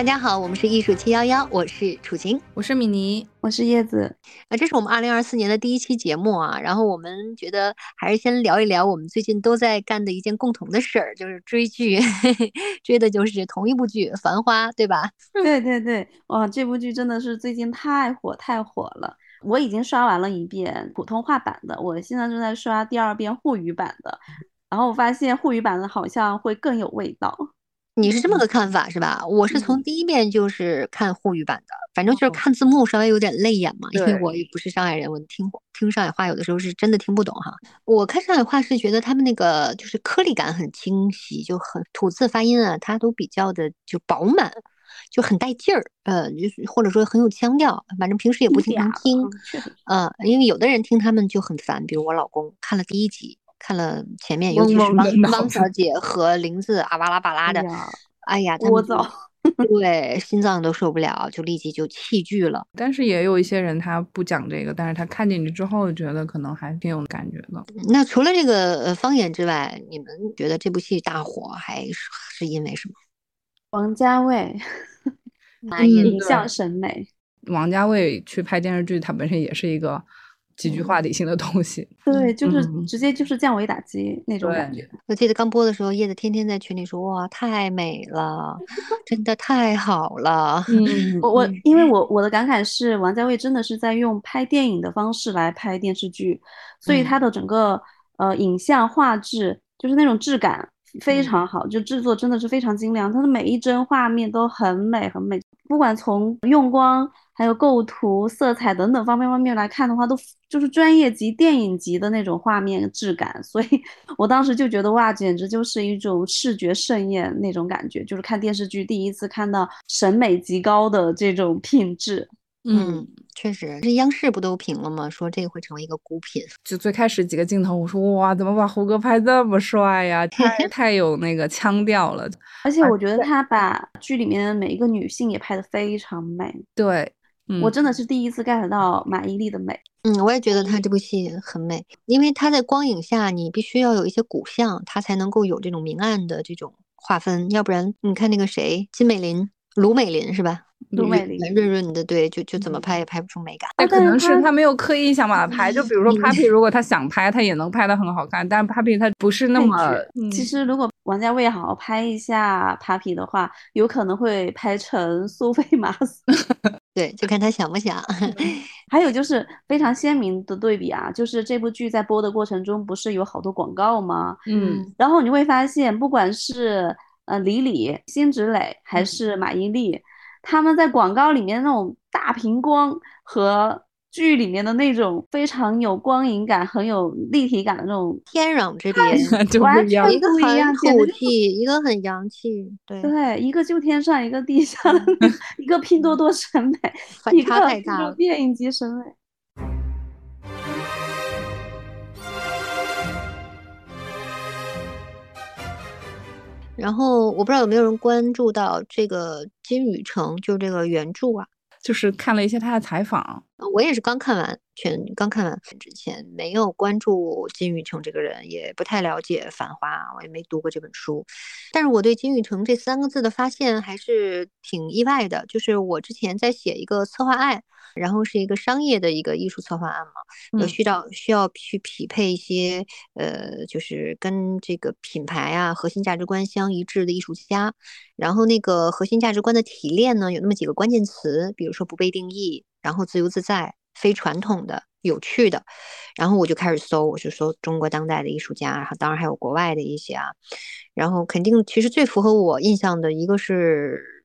大家好，我们是艺术七幺幺，我是楚晴，我是米妮，我是叶子。啊，这是我们二零二四年的第一期节目啊。然后我们觉得还是先聊一聊我们最近都在干的一件共同的事儿，就是追剧，追的就是同一部剧《繁花》，对吧？对对对，哇，这部剧真的是最近太火太火了。我已经刷完了一遍普通话版的，我现在正在刷第二遍沪语版的。然后我发现沪语版的好像会更有味道。你是这么个看法是吧？我是从第一遍就是看沪语版的，反正就是看字幕稍微有点累眼嘛，因为我也不是上海人，我听听上海话有的时候是真的听不懂哈。我看上海话是觉得他们那个就是颗粒感很清晰，就很吐字发音啊，它都比较的就饱满，就很带劲儿，呃，就是或者说很有腔调，反正平时也不经常听，呃，因为有的人听他们就很烦，比如我老公看了第一集。看了前面，尤其是汪汪小姐和林子啊哇啦吧啦的，哎呀，聒噪，对，心脏都受不了，就立即就弃剧了。但是也有一些人他不讲这个，但是他看进去之后觉得可能还挺有感觉的。那除了这个呃方言之外，你们觉得这部戏大火还是是因为什么？王家卫，影像审美。王家卫去拍电视剧，他本身也是一个。几句话理性的东西，对，就是直接就是降维打击那种感觉。我记得刚播的时候，叶子天天在群里说：“哇，太美了，真的太好了。”嗯，我我因为我我的感慨是，王家卫真的是在用拍电影的方式来拍电视剧，所以他的整个呃影像画质就是那种质感非常好，就制作真的是非常精良，他的每一帧画面都很美很美，不管从用光。还有构图、色彩等等方面方面来看的话，都就是专业级、电影级的那种画面质感，所以我当时就觉得哇，简直就是一种视觉盛宴那种感觉，就是看电视剧第一次看到审美极高的这种品质。嗯，确实，这央视不都评了吗？说这个会成为一个孤品。就最开始几个镜头，我说哇，怎么把胡歌拍这么帅呀？太 太有那个腔调了。而且我觉得他把剧里面的每一个女性也拍得非常美。对。我真的是第一次 get 到马伊琍的美。嗯，我也觉得她这部戏很美，因为她在光影下，你必须要有一些骨相，她才能够有这种明暗的这种划分，要不然你看那个谁，金美玲、卢美玲是吧？卢美玲润润的，对，就就怎么拍也拍不出美感。那可能是他没有刻意想把它拍，就比如说 Papi，如果他想拍，他也能拍的很好看。但 Papi 他不是那么……其实如果王家卫好好拍一下 Papi 的话，有可能会拍成苏菲玛索。对，就看他想不想。还有就是非常鲜明的对比啊，就是这部剧在播的过程中，不是有好多广告吗？嗯，然后你会发现，不管是呃李李、辛芷蕾还是马伊琍。他们在广告里面那种大屏光和剧里面的那种非常有光影感、很有立体感的那种天壤之别，完全一样不一样，土气，一个很洋气，对对，一个就天上，一个地下，一个拼多多审美，反差太大了，电影级审美。然后我不知道有没有人关注到这个金宇澄，就是这个原著啊，就是看了一些他的采访，我也是刚看完，全刚看完之前没有关注金宇澄这个人，也不太了解《繁花》，我也没读过这本书，但是我对金宇澄这三个字的发现还是挺意外的，就是我之前在写一个策划案。然后是一个商业的一个艺术策划案嘛，有需要需要去匹配一些呃，就是跟这个品牌啊核心价值观相一致的艺术家。然后那个核心价值观的提炼呢，有那么几个关键词，比如说不被定义，然后自由自在、非传统的、有趣的。然后我就开始搜，我就搜中国当代的艺术家，然后当然还有国外的一些啊。然后肯定其实最符合我印象的一个是。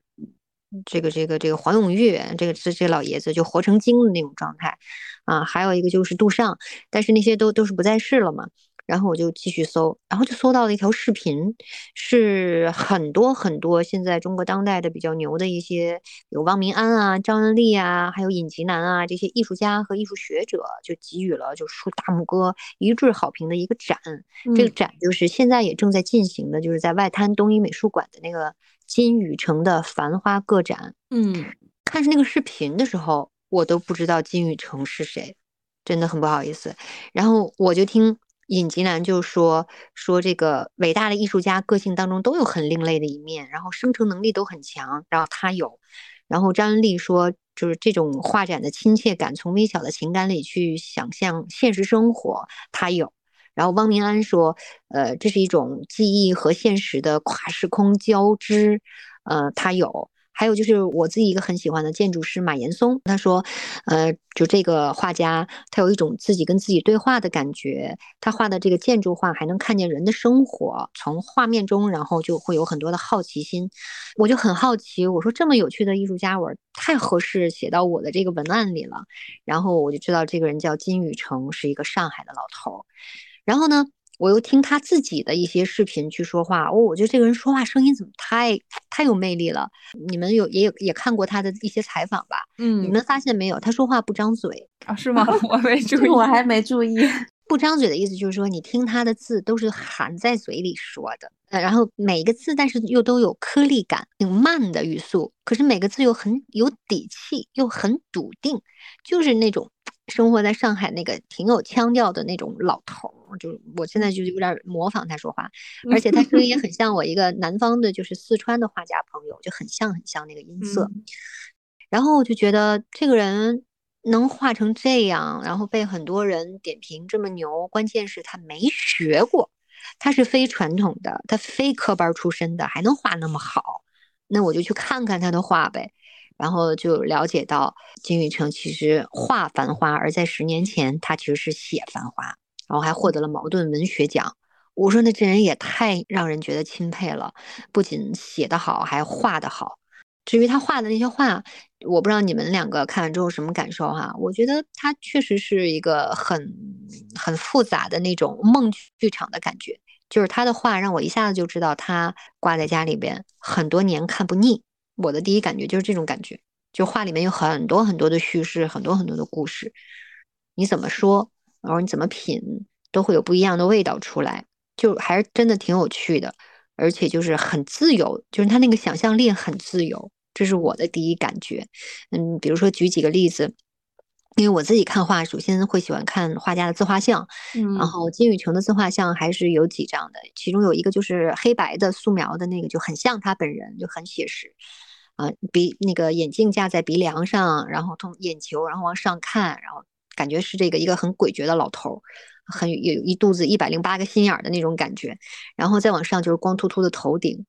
这个这个这个黄永玉，这个这这老爷子就活成精的那种状态，啊，还有一个就是杜尚，但是那些都都是不在世了嘛。然后我就继续搜，然后就搜到了一条视频，是很多很多现在中国当代的比较牛的一些，有汪明安啊、张恩利啊，还有尹吉南啊这些艺术家和艺术学者，就给予了就竖大拇哥一致好评的一个展。这个展就是现在也正在进行的，就是在外滩东一美术馆的那个。金宇澄的《繁花》个展，嗯，看是那个视频的时候，我都不知道金宇澄是谁，真的很不好意思。然后我就听尹吉南就说说这个伟大的艺术家个性当中都有很另类的一面，然后生成能力都很强，然后他有。然后张恩利说，就是这种画展的亲切感，从微小的情感里去想象现实生活，他有。然后汪明安说，呃，这是一种记忆和现实的跨时空交织，呃，他有。还有就是我自己一个很喜欢的建筑师马岩松，他说，呃，就这个画家，他有一种自己跟自己对话的感觉。他画的这个建筑画还能看见人的生活，从画面中，然后就会有很多的好奇心。我就很好奇，我说这么有趣的艺术家，我太合适写到我的这个文案里了。然后我就知道这个人叫金宇成，是一个上海的老头儿。然后呢？我又听他自己的一些视频去说话，哦，我觉得这个人说话声音怎么太太有魅力了。你们有也有也看过他的一些采访吧？嗯，你们发现没有？他说话不张嘴啊？是吗？我没注意，我还没注意。不张嘴的意思就是说，你听他的字都是含在嘴里说的，呃，然后每一个字，但是又都有颗粒感，挺慢的语速，可是每个字又很有底气，又很笃定，就是那种生活在上海那个挺有腔调的那种老头。就我现在就有点模仿他说话，而且他声音也很像我一个南方的，就是四川的画家朋友，就很像很像那个音色。然后我就觉得这个人。能画成这样，然后被很多人点评这么牛，关键是他没学过，他是非传统的，他非科班出身的，还能画那么好，那我就去看看他的画呗，然后就了解到金宇澄其实画繁花，而在十年前他其实是写繁花，然后还获得了茅盾文学奖。我说那这人也太让人觉得钦佩了，不仅写得好，还画得好。至于他画的那些画，我不知道你们两个看完之后什么感受哈？我觉得他确实是一个很很复杂的那种梦剧场的感觉，就是他的画让我一下子就知道他挂在家里边很多年看不腻。我的第一感觉就是这种感觉，就画里面有很多很多的叙事，很多很多的故事，你怎么说，然后你怎么品，都会有不一样的味道出来，就还是真的挺有趣的，而且就是很自由，就是他那个想象力很自由。这是我的第一感觉，嗯，比如说举几个例子，因为我自己看画，首先会喜欢看画家的自画像，嗯，然后金宇澄的自画像还是有几张的，其中有一个就是黑白的素描的那个，就很像他本人，就很写实，啊，鼻那个眼镜架在鼻梁上，然后从眼球然后往上看，然后感觉是这个一个很诡谲的老头，很有一肚子一百零八个心眼的那种感觉，然后再往上就是光秃秃的头顶。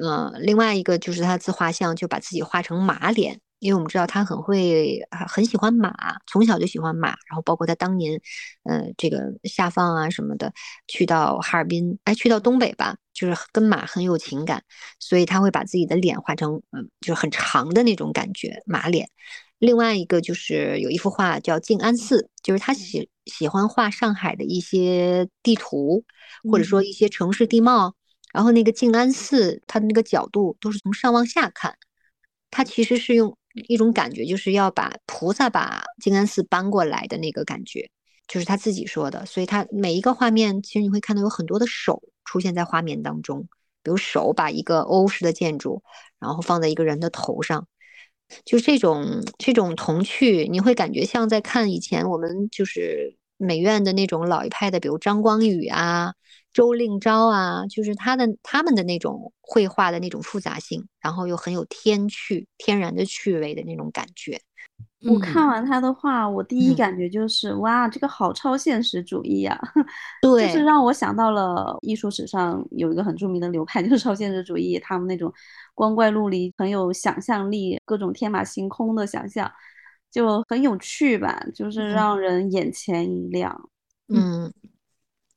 呃，另外一个就是他自画像，就把自己画成马脸，因为我们知道他很会，很喜欢马，从小就喜欢马，然后包括他当年，呃，这个下放啊什么的，去到哈尔滨，哎，去到东北吧，就是跟马很有情感，所以他会把自己的脸画成，嗯，就是很长的那种感觉，马脸。另外一个就是有一幅画叫静安寺，就是他喜喜欢画上海的一些地图，或者说一些城市地貌。然后那个静安寺，它的那个角度都是从上往下看，它其实是用一种感觉，就是要把菩萨把静安寺搬过来的那个感觉，就是他自己说的。所以他每一个画面，其实你会看到有很多的手出现在画面当中，比如手把一个欧式的建筑，然后放在一个人的头上，就这种这种童趣，你会感觉像在看以前我们就是美院的那种老一派的，比如张光宇啊。周令钊啊，就是他的他们的那种绘画的那种复杂性，然后又很有天趣、天然的趣味的那种感觉。我看完他的话，我第一感觉就是哇，这个好超现实主义呀！对，就是让我想到了艺术史上有一个很著名的流派，就是超现实主义，他们那种光怪陆离、很有想象力、各种天马行空的想象，就很有趣吧，就是让人眼前一亮。嗯。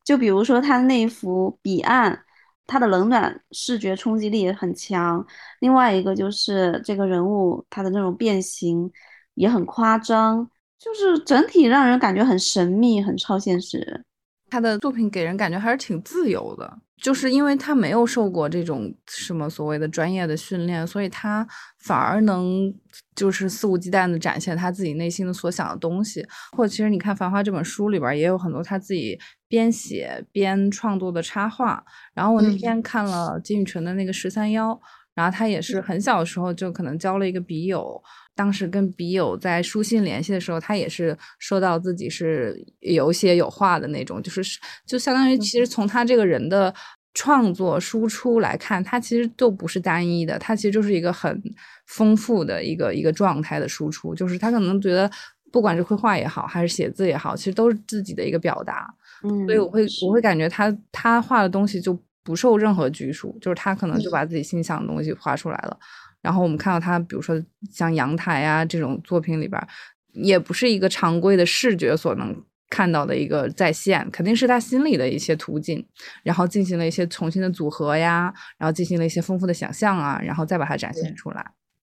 就比如说他那幅彼岸，他的冷暖视觉冲击力也很强。另外一个就是这个人物他的那种变形也很夸张，就是整体让人感觉很神秘、很超现实。他的作品给人感觉还是挺自由的，就是因为他没有受过这种什么所谓的专业的训练，所以他反而能就是肆无忌惮的展现他自己内心的所想的东西。或者其实你看《繁花》这本书里边也有很多他自己边写边创作的插画。然后我那天看了金宇澄的那个十三幺，然后他也是很小的时候就可能交了一个笔友，当时跟笔友在书信联系的时候，他也是说到自己是有写有画的那种，就是就相当于其实从他这个人的创作输出来看，他其实都不是单一的，他其实就是一个很丰富的一个一个状态的输出，就是他可能觉得不管是绘画也好，还是写字也好，其实都是自己的一个表达。嗯，所以我会我会感觉他他画的东西就不受任何拘束，就是他可能就把自己心想的东西画出来了。然后我们看到他，比如说像阳台啊这种作品里边儿，也不是一个常规的视觉所能看到的一个再现，肯定是他心里的一些途径，然后进行了一些重新的组合呀，然后进行了一些丰富的想象啊，然后再把它展现出来。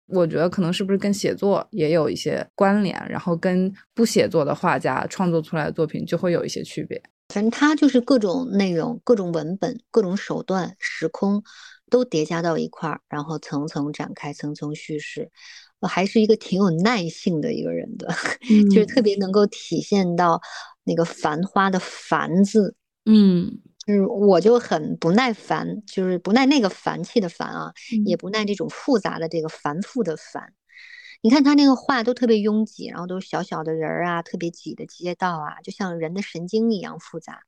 我觉得可能是不是跟写作也有一些关联，然后跟不写作的画家创作出来的作品就会有一些区别。反正他就是各种内容、各种文本、各种手段、时空都叠加到一块儿，然后层层展开、层层叙事。呃还是一个挺有耐性的一个人的，就是特别能够体现到那个繁花的“繁”字。嗯就是我就很不耐烦，就是不耐那个烦气的烦啊，也不耐这种复杂的这个繁复的繁。你看他那个画都特别拥挤，然后都是小小的人儿啊，特别挤的街道啊，就像人的神经一样复杂。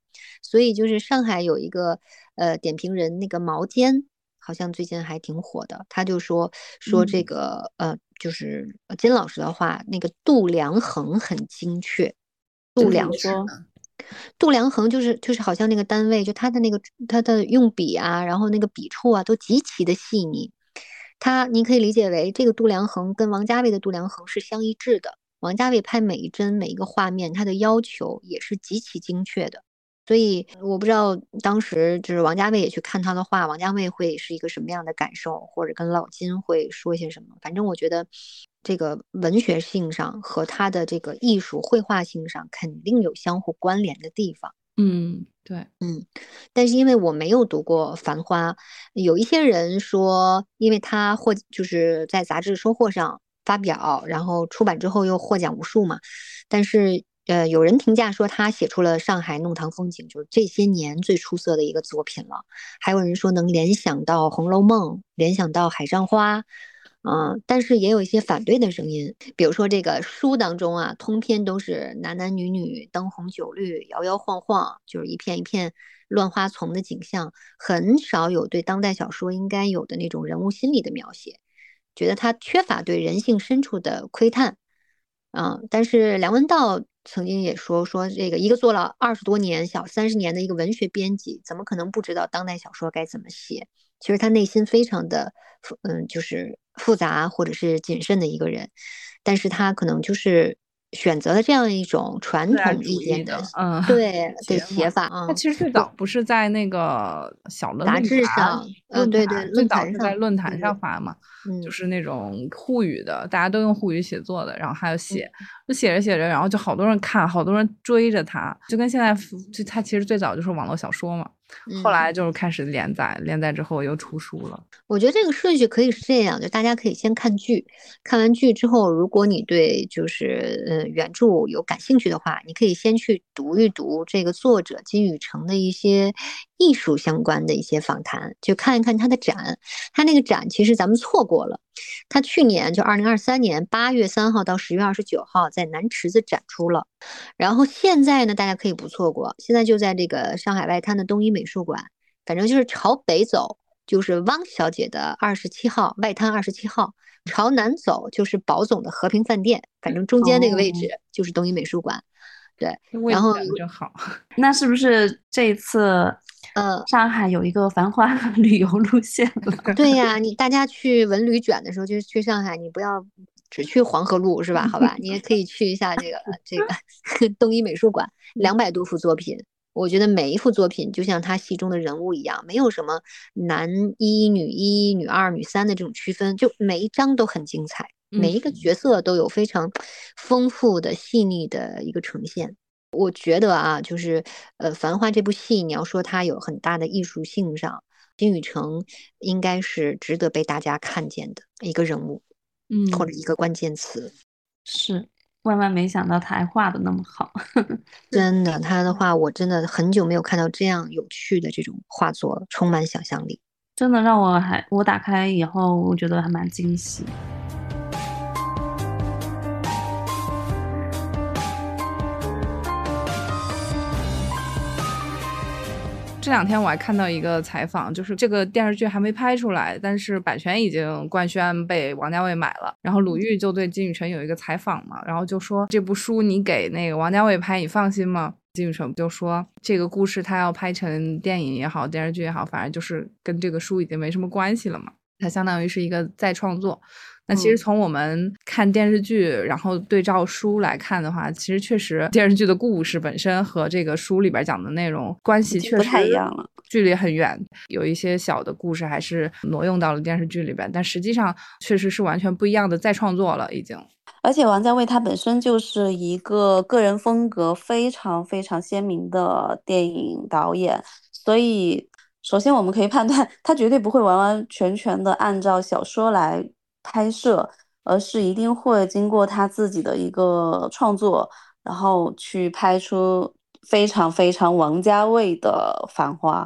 所以就是上海有一个呃点评人，那个毛尖，好像最近还挺火的，他就说说这嗯个呃，就是呃金老师的话，那个度量衡很精确，度量么说？度量衡就是就是好像那个单位，就他的那个他的用笔啊，然后那个笔触啊，都极其的细腻。他你可以理解为这个度量衡跟王家卫的度量衡是相一致的。王家卫拍每一帧每一个画面，他的要求也是极其精确的。所以我不知道当时就是王家卫也去看他的画，王家卫会是一个什么样的感受，或者跟老金会说些什么。反正我觉得这个文学性上和他的这个艺术绘画性上肯定有相互关联的地方。嗯，对，嗯但是因为我没有读过《繁花》，有一些人说，因为他获就是在杂志收获上发表，然后出版之后又获奖无数嘛。但是呃，有人评价说他写出了上海弄堂风景，就是这些年最出色的一个作品了。还有人说能联想到《红楼梦》，联想到《海上花》。嗯，但是也有一些反对的声音，比如说这个书当中啊，通篇都是男男女女灯红酒绿、摇摇晃晃，就是一片一片乱花丛的景象，很少有对当代小说应该有的那种人物心理的描写，觉得它缺乏对人性深处的窥探。嗯，但是梁文道曾经也说说这个一个做了二十多年、小三十年的一个文学编辑，怎么可能不知道当代小说该怎么写？其实他内心非常的复，嗯，就是复杂或者是谨慎的一个人，但是他可能就是选择了这样一种传统主义的意见的，嗯对的写写法，嗯，他其实最早不是在那个小的杂志论坛上呃论对对坛最早是在上论坛上发嘛，嗯就。是那种沪语的，大家都用沪语写作的，然后还有写，就写着写着，然后就好多人看，好多人追着他，就跟现在就他其实最早就是网络小说嘛，后嗯来就是开始连载，连载之后又出书了。我觉得这个顺序可以是这样，就大家可以先看剧，看完剧之后，如果你对就是呃原著有感兴趣的话，你可以先去读一读这个作者金宇澄的一些艺术相关的一些访谈，就看一看他的展。他那个展其实咱们错过了，他去年就二零二三年八月三号到十月二十九号在南池子展出了，然后现在呢大家可以不错过，现在就在这个上海外滩的东一美术馆，反正就是朝北走。就是汪小姐的二十七号外滩二十七号，朝南走就是宝总的和平饭店，反正中间那个位置就是东一美术馆。对，然后那是不是这一次，嗯上海有一个繁华旅游路线了？对呀，你大家去文旅卷的时候，就是去上海，你不要只去黄河路是吧？好吧，你也可以去一下这个这个 东一美术馆，两百多幅作品。我觉得每一幅作品就像他戏中的人物一样，没有什么男一、女一、女二、女三的这种区分，就每一张都很精彩，每一个角色都有非常丰富的、细腻的一个呈现。我觉得啊，就是呃，《繁花》这部戏，你要说它有很大的艺术性上，金宇澄应该是值得被大家看见的一个人物，嗯或者一个关键词。是，万万没想到他还画的那么好。真的，他的画我真的很久没有看到这样有趣的这种画作了，充满想象力。真的让我还我打开以后，我觉得还蛮惊喜。这两天我还看到一个采访，就是这个电视剧还没拍出来，但是版权已经官宣被王家卫买了。然后鲁豫就对金宇澄有一个采访嘛，然后就说这部书你给那个王家卫拍，你放心吗？金宇澄就说这个故事他要拍成电影也好，电视剧也好，反正就是跟这个书已经没什么关系了嘛，它相当于是一个再创作。那其实从我们看电视剧，然后对照书来看的话，其实确实电视剧的故事本身和这个书里边讲的内容关系确实不太一样了，距离很远。有一些小的故事还是挪用到了电视剧里边，但实际上确实是完全不一样的再创作了，已经。而且王家卫他本身就是一个个人风格非常非常鲜明的电影导演，所以首先我们可以判断，他绝对不会完完全全的按照小说来。拍摄，而是一定会经过他自己的一个创作，然后去拍出非常非常王家卫的《繁花》，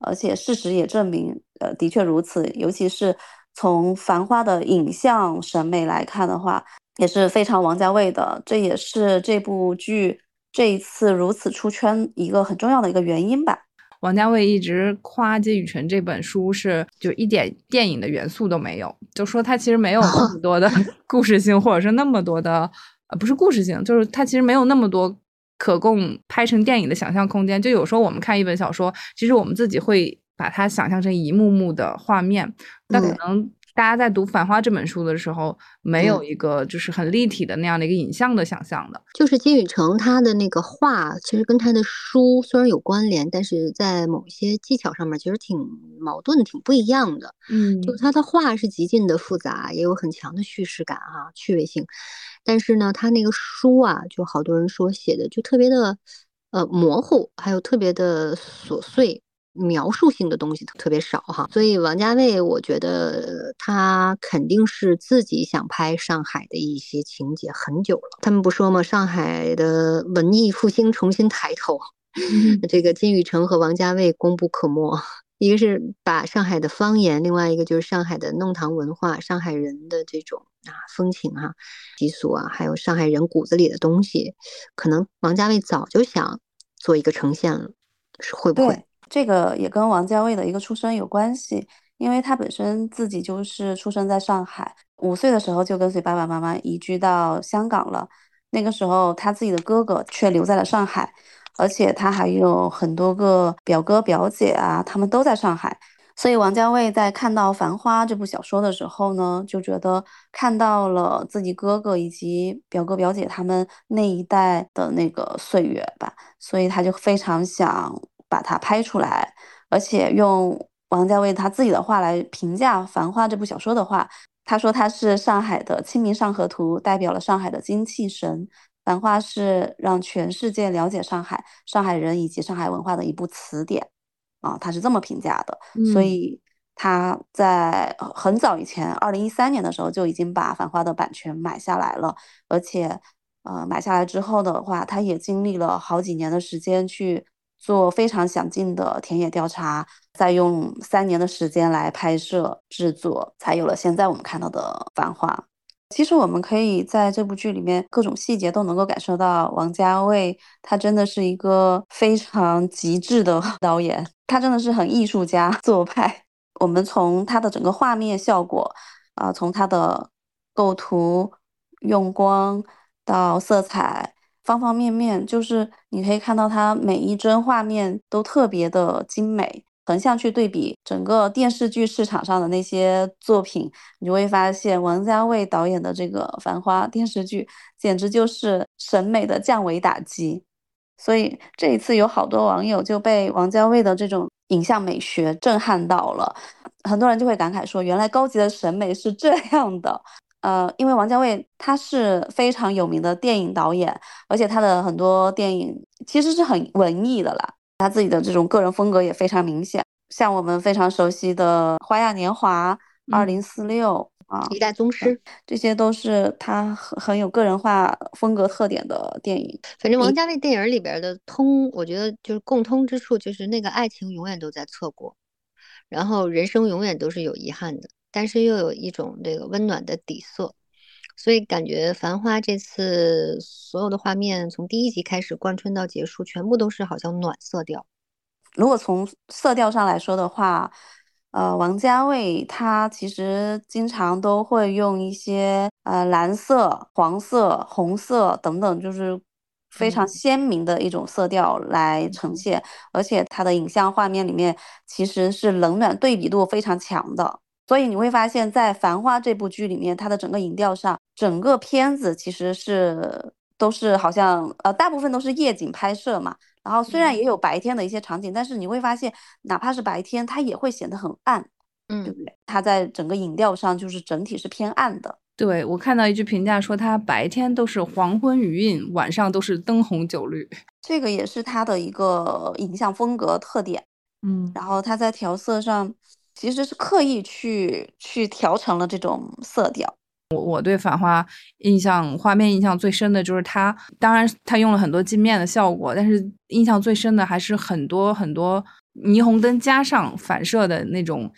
而且事实也证明，呃，的确如此。尤其是从《繁花》的影像审美来看的话，也是非常王家卫的。这也是这部剧这一次如此出圈一个很重要的一个原因吧。王家卫一直夸金宇澄这本书是就一点电影的元素都没有，就说他其实没有那么多的 故事性，或者是那么多的呃不是故事性，就是他其实没有那么多可供拍成电影的想象空间。就有时候我们看一本小说，其实我们自己会把它想象成一幕幕的画面，但可能。大家在读《繁花》这本书的时候，没有一个就是很立体的那样的一个影像的想象的。就是金宇澄他的那个画，其实跟他的书虽然有关联，但是在某些技巧上面其实挺矛盾、挺不一样的。嗯，就他的画是极尽的复杂，也有很强的叙事感哈、趣味性。但是呢，他那个书啊，就好多人说写的就特别的呃模糊，还有特别的琐碎。描述性的东西特别少哈，所以王家卫我觉得他肯定是自己想拍上海的一些情节很久了。他们不说吗？上海的文艺复兴重新抬头，这个金宇澄和王家卫功不可没。一个是把上海的方言，另外一个就是上海的弄堂文化，上海人的这种啊风情哈、习俗啊，还有上海人骨子里的东西，可能王家卫早就想做一个呈现了，是会不会？这个也跟王家卫的一个出生有关系，因为他本身自己就是出生在上海，五岁的时候就跟随爸爸妈妈移居到香港了。那个时候他自己的哥哥却留在了上海，而且他还有很多个表哥表姐啊，他们都在上海。所以王家卫在看到《繁花》这部小说的时候呢，就觉得看到了自己哥哥以及表哥表姐他们那一代的那个岁月吧，所以他就非常想。把它拍出来，而且用王家卫他自己的话来评价《繁花》这部小说的话，他说他是上海的《清明上河图》，代表了上海的精气神，《繁花》是让全世界了解上海、上海人以及上海文化的一部词典啊，他是这么评价的。所以他在很早以前，二零一三年的时候就已经把《繁花》的版权买下来了，而且呃买下来之后的话，他也经历了好几年的时间去。做非常详尽的田野调查，再用三年的时间来拍摄制作，才有了现在我们看到的《繁花》。其实我们可以在这部剧里面各种细节都能够感受到，王家卫他真的是一个非常极致的 导演，他真的是很艺术家做派。我们从他的整个画面效果啊，从他的构图、用光到色彩。方方面面，就是你可以看到它每一帧画面都特别的精美。横向去对比整个电视剧市场上的那些作品，你就会发现王家卫导演的这个《繁花》电视剧简直就是审美的降维打击。所以这一次有好多网友就被王家卫的这种影像美学震撼到了，很多人就会感慨说：“原来高级的审美是这样的。”呃，因为王家卫他是非常有名的电影导演，而且他的很多电影其实是很文艺的啦。他自己的这种个人风格也非常明显，像我们非常熟悉的《花样年华》《二零四六》啊，《一代宗师》，这些都是他很很有个人化风格特点的电影。反正王家卫电影里边的通，我觉得就是共通之处，就是那个爱情永远都在错过。然后人生永远都是有遗憾的，但是又有一种这个温暖的底色，所以感觉《繁花》这次所有的画面从第一集开始贯穿到结束，全部都是好像暖色调。如果从色调上来说的话，呃，王家卫他其实经常都会用一些呃蓝色、黄色、红色等等，就是非常鲜明的一种色调来呈现，而且他的影像画面里面其实是冷暖对比度非常强的，所以你会发现在《繁花》这部剧里面，它的整个影调上，整个片子其实是都是好像呃大部分都是夜景拍摄嘛。然后虽然也有白天的一些场景，但是你会发现，哪怕是白天，它也会显得很暗，嗯，对不对？它在整个影调上就是整体是偏暗的。对我看到一句评价说，它白天都是黄昏余韵，晚上都是灯红酒绿。这个也是它的一个影像风格特点。嗯，然后它在调色上其实是刻意去去调成了这种色调。我我对《反花》印象画面印象最深的就是它，当然它用了很多镜面的效果，但是印象最深的还是很多很多霓虹灯加上反射的那种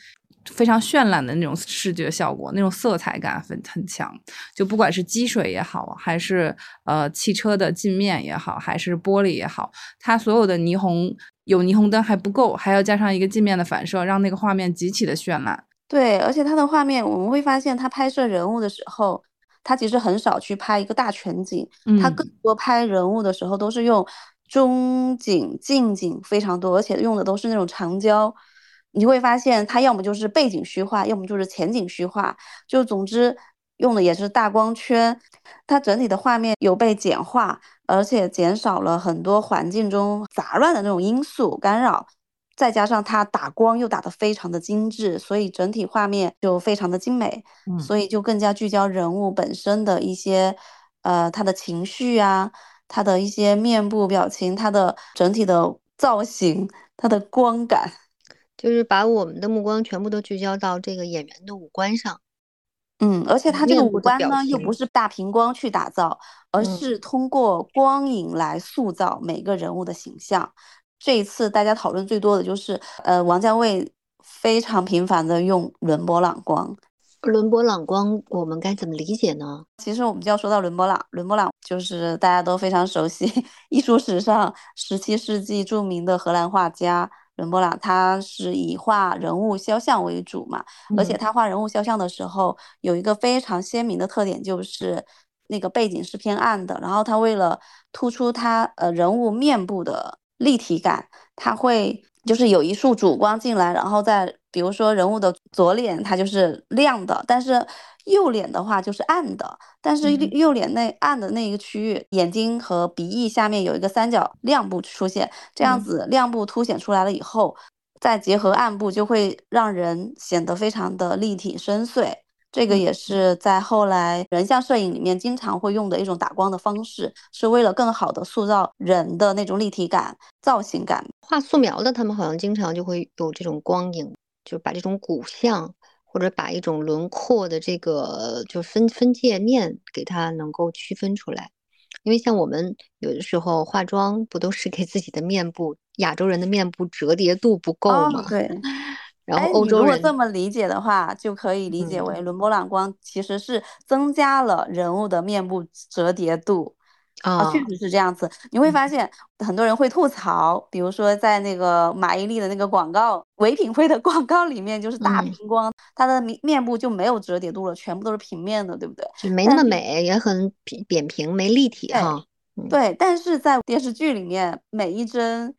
非常绚烂的那种视觉效果，那种色彩感很很强。就不管是积水也好，还是呃汽车的镜面也好，还是玻璃也好，它所有的霓虹有霓虹灯还不够，还要加上一个镜面的反射，让那个画面极其的绚烂。对，而且他的画面，我们会发现他拍摄人物的时候，他其实很少去拍一个大全景，他更多拍人物的时候都是用中景、近景非常多，而且用的都是那种长焦。你会发现他要么就是背景虚化，要么就是前景虚化，就总之用的也是大光圈。它整体的画面有被简化，而且减少了很多环境中杂乱的那种因素干扰。再加上它打光又打得非常的精致，所以整体画面就非常的精美，所以就更加聚焦人物本身的一些，呃，他的情绪啊，他的一些面部表情，他的整体的造型，他的光感，就是把我们的目光全部都聚焦到这个演员的五官上。嗯，而且他这个五官呢，又不是大屏光去打造，而是通过光影来塑造每个人物的形象。这一次大家讨论最多的就是，呃，王家卫非常频繁的用伦勃朗光。伦勃朗光我们该怎么理解呢？其实我们就要说到伦勃朗，伦勃朗就是大家都非常熟悉，艺术史上十七世纪著名的荷兰画家伦勃朗，他是以画人物肖像为主嘛，而且他画人物肖像的时候有一个非常鲜明的特点，就是那个背景是偏暗的，然后他为了突出他呃人物面部的。立体感，他会就是有一束主光进来，然后再比如说人物的左脸，它就是亮的，但是右脸的话就是暗的。但是右脸那暗的那一个区域，眼睛和鼻翼下面有一个三角亮部出现，这样子亮部凸显出来了以后，再结合暗部，就会让人显得非常的立体深邃。这个也是在后来人像摄影里面经常会用的一种打光的方式，是为了更好的塑造人的那种立体感、造型感。画素描的他们好像经常就会有这种光影，就把这种骨相或者把一种轮廓的这个就分分界面给它能够区分出来。因为像我们有的时候化妆不都是给自己的面部，亚洲人的面部折叠度不够吗？对。然后欧洲人如果这么理解的话，就可以理解为伦勃朗光其实是增加了人物的面部折叠度啊，确实是这样子。你会发现很多人会吐槽，比如说在那个马伊琍的那个广告唯品会的广告里面，就是大屏光，她的面面部就没有折叠度了，全部都是平面的，对不对？就没那么美，也很扁扁平，没立体哈。对，但是在电视剧里面，每一帧。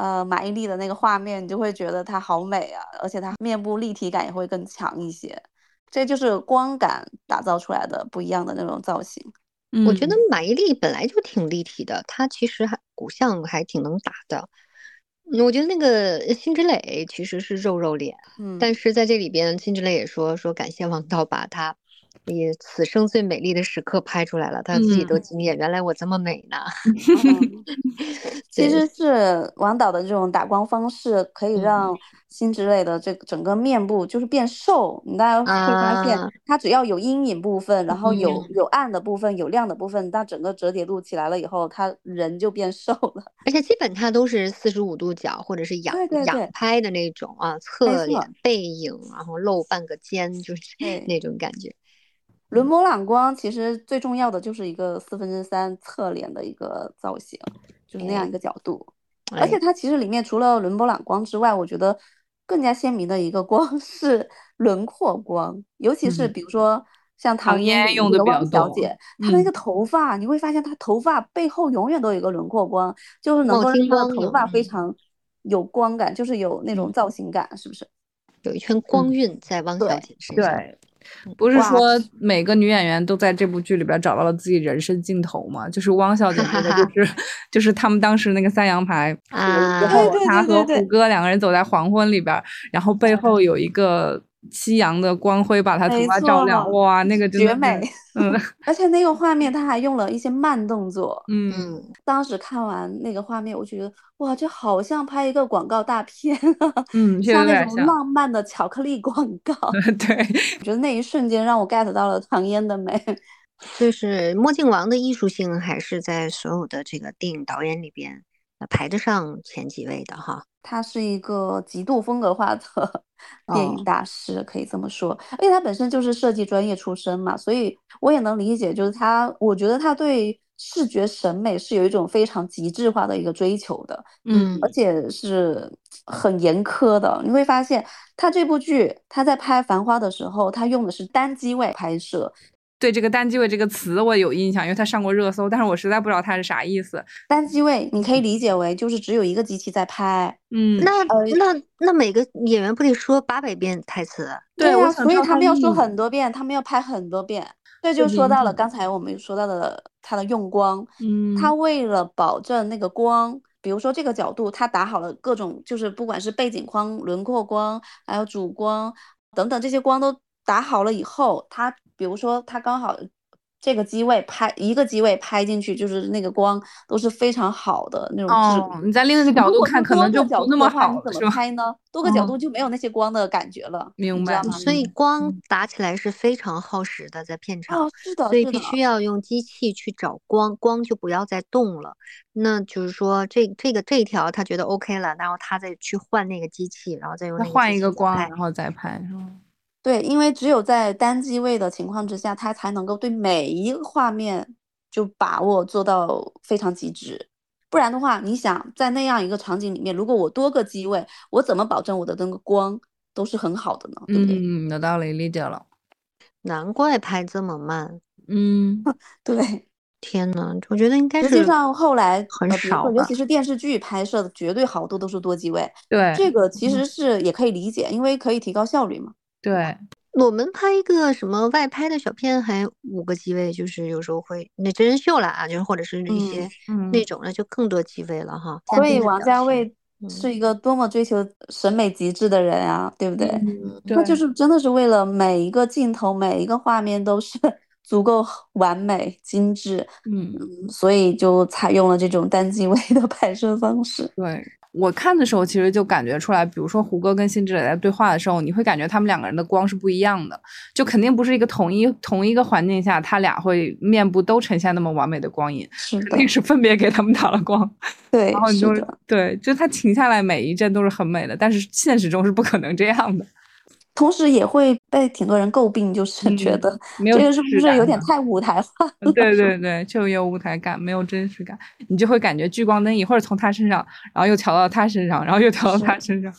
呃，马伊琍的那个画面，你就会觉得她好美啊，而且她面部立体感也会更强一些，这就是光感打造出来的不一样的那种造型。我觉得马伊琍本来就挺立体的，她其实还骨相还挺能打的。我觉得那个辛芷蕾其实是肉肉脸，嗯，但是在这里边，辛芷蕾也说说感谢王导把她以此生最美丽的时刻拍出来了，他自己都嗯惊艳，原来我这么美呢。嗯 其实是王导的这种打光方式，可以嗯让辛芷蕾的这个整个面部就是变瘦。你大家会发现啊，它只要有阴影部分，然后有嗯有暗的部分，有亮的部分，它整个折叠度起来了以后，它人就变瘦了。而且基本它都是四十五度角或者是仰仰拍的那种啊，侧脸、背影，然后露半个肩，就是那种感觉。伦勃朗光其实最重要的就是一个四分之三侧脸的一个造型，就是那样一个角度。而且哎它其实里面除了伦勃朗光之外，我觉得更加鲜明的一个光 是轮廓光，尤其是嗯比如说像唐唐嫣嫣用的汪小姐，她的那嗯个头发，你会发现她头发背后永远都有一个轮廓光，就是能够让头发非嗯常有光感，就是有那种嗯造型感，是不是？有一圈光嗯晕在汪小对姐身上。对，不是说每个女演员都在这部剧里边找到了自己人生尽头吗？就是汪小姐说的，就是 就是他们当时那个三羊牌啊然后她和胡歌两个人走在黄昏里边，然后背后有一个夕阳的光辉把他头发照亮，哇，那个真的绝美。嗯 而且那个画面他还用了一些慢动作，嗯，嗯，当时看完那个画面，我觉得哇，这好像拍一个广告大片啊，嗯，像那种浪漫的巧克力广告。对，我觉得那一瞬间让我 get 到了唐嫣的美。就是墨镜王的艺术性还是在所有的这个电影导演里边呃排得上前几位的哈。他是一个极度风格化的 电影哦大师，可以这么说。而且他本身就是设计专业出身嘛，所以我也能理解，就是他，我觉得他对视觉审美是有一种非常极致化的一个追求的。嗯而且是很严苛的。你会发现，他这部剧他在拍《繁花》的时候，他用的是单机位拍摄。对这个单机位这个词我有印象，因为它上过热搜，但是我实在不知道它是啥意思。单机位你可以理解为就是只有一个机器在拍。嗯，那呃那那每个演员不得说八百遍台词？对，啊我，想所以他们要说很多遍，他们要拍很多遍。这就就说到了刚才我们说到的它的用光，嗯，他为了保证那个光。比如说这个角度，他打好了各种，就是不管是背景光、轮廓光，还有主光等等这些光都打好了以后，他比如说他刚好这个机位拍一个机位拍进去，就是那个光都是非常好的那种质哦。，你在另一个角度看，可能就角度不那么好，怎么是吧？拍呢？多个角嗯度就没有那些光的感觉了，明白？所以嗯光嗯打起来是非常耗时的，在片场。哦，是的，所以，必须要用机器去找光，光就不要再动了。那就是说，这这个这一条他觉得 OK 了，然后他再去换那个机器，然后再用换一个光，然后再拍？对，因为只有在单机位的情况之下，它才能够对每一个画面就把握做到非常极致。不然的话，你想在那样一个场景里面，如果我多个机位，我怎么保证我的那个光都是很好的呢？对不对？嗯，有道理，理解了。难怪拍这么慢。嗯，对，天呐，我觉得应该实际是上后来很呃，比如少尤其是电视剧拍摄的，绝对好多都是多机位。对，这个其嗯实是也可以理解，因为可以提高效率嘛。对，我们拍一个什么外拍的小片，还五个机位，就是有时候会那真人秀啦，啊，就是或者是一些嗯那种的，就更多机位了哈。所以王家卫嗯是一个多么追求审美极致的人啊，对不对？嗯他，就是真的是为了每一个镜头、每一个画面都是 足够完美、精致，嗯，嗯，所以就采用了这种单机位的 拍摄方式。对。我看的时候，其实就感觉出来，比如说胡歌跟辛芷蕾在对话的时候，你会感觉他们两个人的光是不一样的，就肯定不是一个同一同一个环境下，他俩会面部都呈现那么完美的光影，肯，定是分别给他们打了光，对然后，你就是。对，就他停下来每一帧都是很美的，但是现实中是不可能这样的，同时也会被挺多人诟病，就是觉嗯得没有这个是不是有点太舞台化了？对对 对，就有舞台感，没有真实感，你就会感觉聚光灯一会儿从他身上，然后又调到他身上，然后又调到他身上。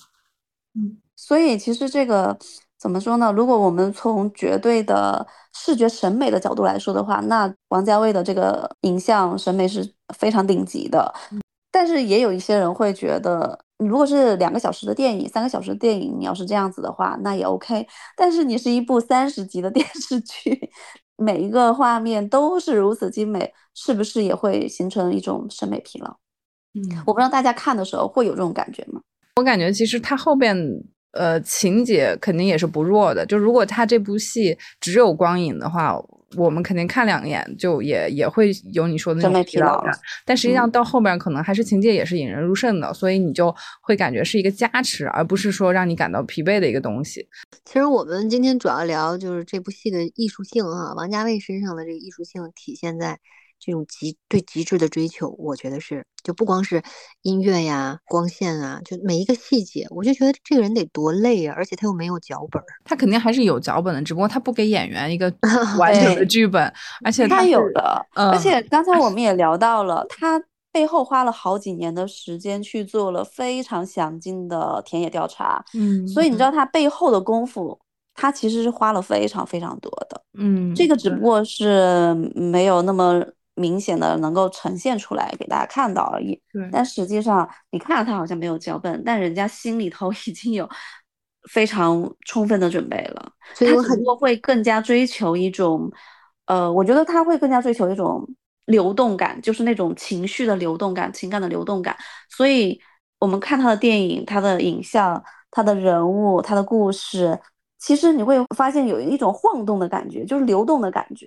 嗯所以其实这个怎么说呢？如果我们从绝对的视觉审美的角度来说的话，那王家卫的这个影像审美是非常顶级的。但是也有一些人会觉得，你如果是两个小时的电影、三个小时的电影，你要是这样子的话，那也 OK。但是你是一部三十集的电视剧，每一个画面都是如此精美，是不是也会形成一种审美疲劳？嗯，我不知道大家看的时候会有这种感觉吗？我感觉其实他后边呃，情节肯定也是不弱的。就如果他这部戏只有光影的话，我们肯定看两眼就也也会有你说的那种疲劳感。但实际上到后面可能还是情节也是引人入胜的，所以你就会感觉是一个加持，而不是说让你感到疲惫的一个东西。其实我们今天主要聊就是这部戏的艺术性啊，王家卫身上的这个艺术性体现在。这种极对极致的追求，我觉得是就不光是音乐呀、光线啊，就每一个细节，我就觉得这个人得多累啊！而且他又没有脚本，他肯定还是有脚本的，只不过他不给演员一个 完整的剧本，而且他有的。而且刚才我们也聊到了，他背后花了好几年的时间去做了非常详尽的田野调查，嗯，所以你知道他背后的功夫。他其实是花了非常非常多的，嗯，这个只不过是没有那么明显的能够呈现出来给大家看到而已。对，但实际上你看他好像没有脚本，但人家心里头 已经有非常充分的准备了。所以他只不过会更加追求一种，呃，我觉得他会更加追求一种流动感，就是那种情绪的流动感、情感的流动感。所以我们看他的电影、他的影像、他的人物、他的故事。其实你会发现有一种晃动的感觉，就是流动的感觉。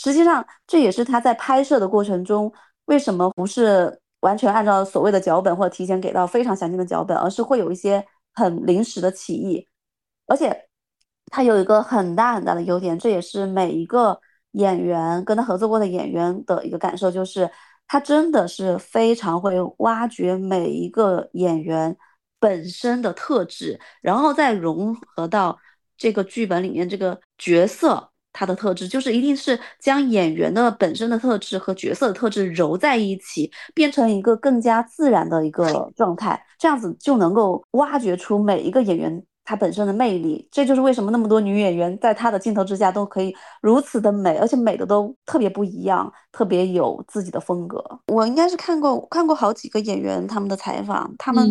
实际上，这也是他在拍摄的过程中为什么不是完全按照所谓的脚本或者提前给到非常详尽的脚本，而是会有一些很临时的起意。而且，他有一个很大很大的优点，这也是每一个演员跟他合作过的演员的一个感受，就是他真的是非常会挖掘每一个演员本身的特质，然后再融合到。这个剧本里面这个角色，他的特质就是一定是将演员的本身的特质和角色的特质揉在一起，变成一个更加自然的一个状态，这样子就能够挖掘出每一个演员他本身的魅力。这就是为什么那么多女演员在他的镜头之下都可以如此的美，而且美的都特别不一样，特别有自己的风格。我应该是看过看过好几个演员他们的采访，他们。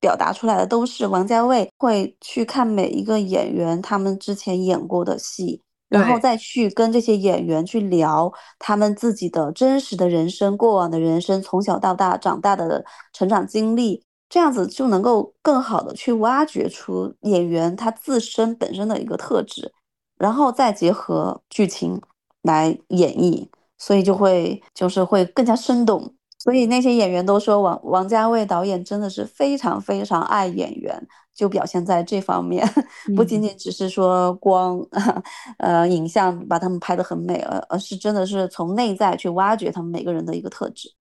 表达出来的都是王家卫会去看每一个演员他们之前演过的戏，然后再去跟这些演员去聊他们自己的真实的人生、过往的人生、从小到大长大的成长经历，这样子就能够更好的去挖掘出演员他自身本身的一个特质，然后再结合剧情来演绎，所以就会就是会更加生动。所以那些演员都说王王家卫导演真的是非常非常爱演员，就表现在这方面，不仅仅只是说光，呃，影像把他们拍得很美，而而是真的是从内在去挖掘他们每个人的一个特质。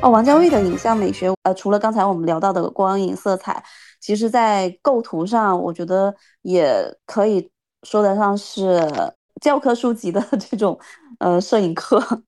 哦，王家卫的影像美学，呃，除了刚才我们聊到的光影色彩，其实在构图上，我觉得也可以说得上是。教科书级的 这种呃摄影课，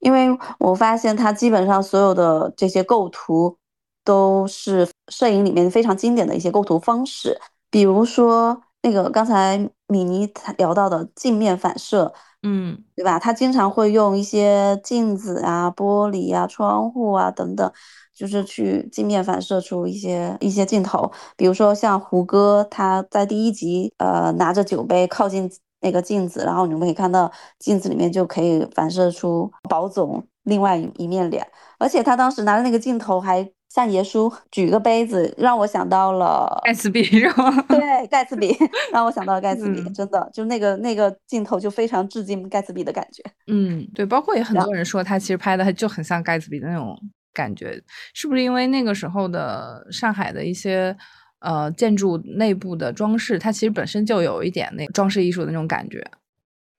因为我发现他基本上所有的这些构图都是摄影里面非常经典的一些构图方式，比如说那个刚才米妮聊到的镜面反射，嗯，对吧？他经常会用一些镜子啊、玻璃啊、窗户啊等等，就是去镜面反射出一些一些镜头，比如说像胡歌他在第一集呃拿着酒杯靠近。那个镜子，然后你们可以看到镜子里面就可以反射出宝总另外一面脸，而且他当时拿着那个镜头还向爷叔举个杯子，让我想到了盖茨比是吗？对，盖茨比让我想到了盖茨比，真的就那个那个镜头就非常致敬盖茨比的感觉。嗯，对，包括也很多人说他其实拍的就很像盖茨比的那种感觉，是不是因为那个时候的上海的一些。呃，建筑内部的装饰，它其实本身就有一点那装饰艺术的那种感觉。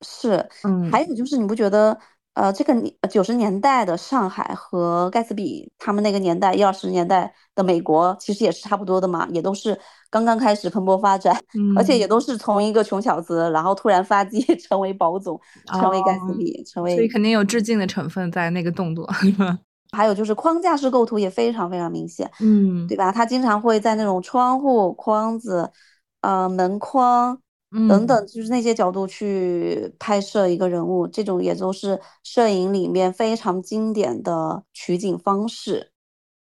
是，嗯，还有就是，你不觉得，呃，这个九十年代的上海和盖茨比他们那个年代一二十年代的美国，其实也是差不多的嘛，也都是刚刚开始蓬勃发展，而且也都是从一个穷小子，然后突然发迹成为宝总，成为盖茨比，成为，所以肯定有致敬的成分在那个动作。还有就是框架式构图也非常非常明显，嗯，对吧？他经常会在那种窗户框子、呃门框等等，就是那些角度去拍摄一个人物，这种也都是摄影里面非常经典的取景方式。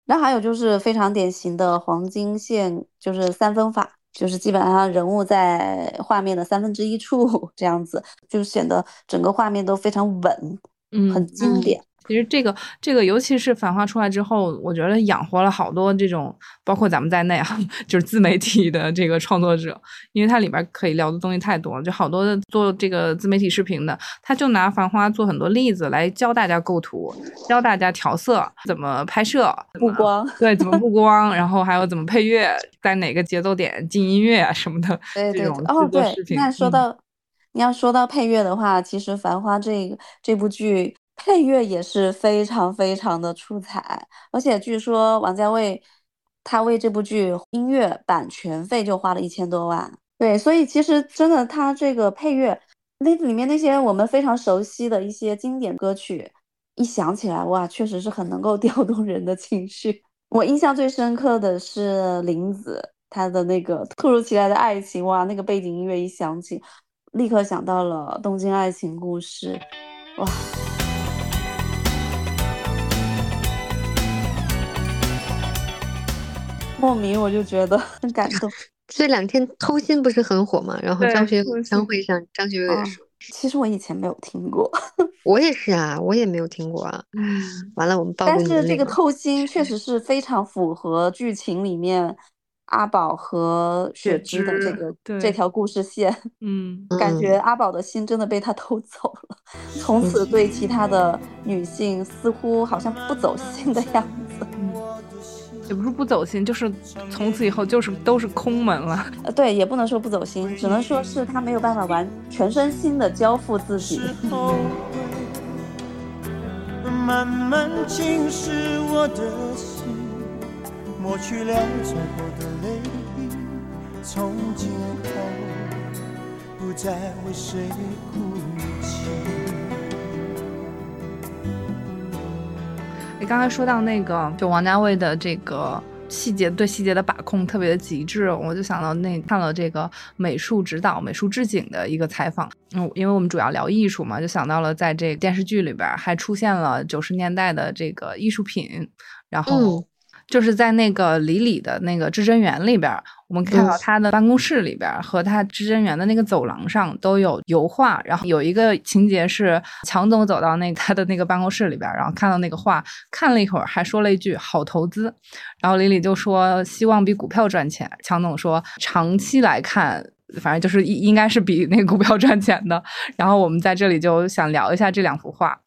然后还有就是非常典型的黄金线，就是三分法，就是基本上人物在画面的三分之一处 这样子，就显得整个画面都非常稳，嗯，很经典。其实这个这个，尤其是《繁花》出来之后，我觉得养活了好多这种，包括咱们在内啊，就是自媒体的这个创作者，因为它里边可以聊的东西太多了。就好多的做这个自媒体视频的，他就拿《繁花》做很多例子来教大家构图，教大家调色，怎么拍摄，布光，对，怎么布光，然后还有怎么配乐，在哪个节奏点进音乐啊什么的。对对哦，对，那说到你要说到配乐的话，其实《繁花》这个这部剧。配乐也是非常非常的出彩，而且据说王家卫他为这部剧音乐版权费就花了一千多万。对，所以其实真的他这个配乐那里面那些我们非常熟悉的一些经典歌曲，一想起来哇，确实是很能够 调动人的情绪。我印象最深刻的是林子他的那个突如其来的爱情，哇，那个背景音乐一响起，立刻想到了《东京爱情故事》，哇。莫名我就觉得很感动。这两天偷心不是很火吗？然后张学张会上张学友也说，其实我以前没有听过。我也是啊，我也没有听过啊。完了，我们但是这个偷心确实是非常符合剧情里面阿宝和雪芝的这个这条故事线。嗯，感觉阿宝的心真的被他偷走了，从此对其他的女性似乎好像不走心的样子。也不是不走心，就是从此以后就是都是空门了。呃，对，也不能说不走心，只能说是他没有办法完全身心的交付自己。慢慢侵蚀我的心，抹去了最后的泪从今后不再为谁哭泣。你刚才说到那个，就王家卫的这个细节，对细节的把控特别的极致，我就想到那看了这个美术指导、美术置景的一个采访。嗯，因为我们主要聊艺术嘛，就想到了在这电视剧里边还出现了九十年代的这个艺术品，然后。就是在那个李李的那个至真园里边，我们看到他的办公室里边和他至真园的那个走廊上都有油画。然后有一个情节是强总走到那 他的那个办公室里边，然后看到那个画，看了一会儿，还说了一句“好投资”。然后李李就说希望比股票赚钱。强总说长期来看，反正就是应应该是比那个股票赚钱的。然后我们在这里就想聊一下这两幅画。